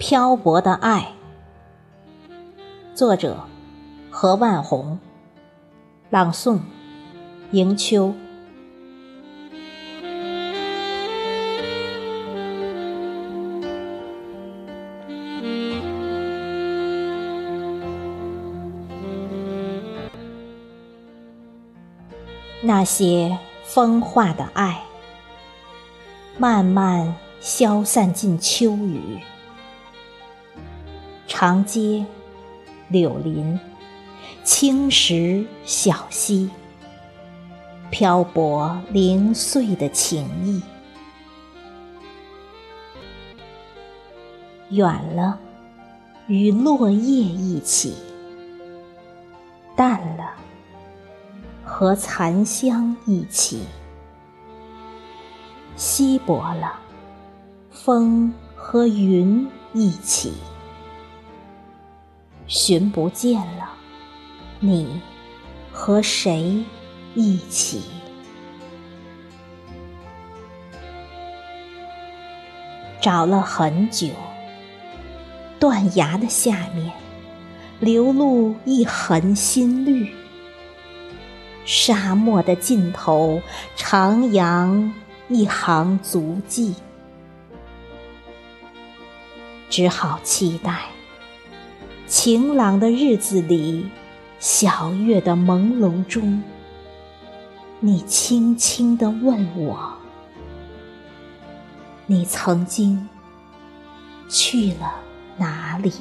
漂泊的爱，作者何万红，朗诵迎秋。那些风化的爱，慢慢消散进秋雨。长街、柳林、青石小溪，漂泊零碎的情谊。远了，与落叶一起；淡了。和残香一起，稀薄了；风和云一起，寻不见了；你和谁一起？找了很久，断崖的下面，流露一痕新绿。沙漠的尽头，徜徉一行足迹，只好期待晴朗的日子里，小月的朦胧中，你轻轻地问我：你曾经去了哪里？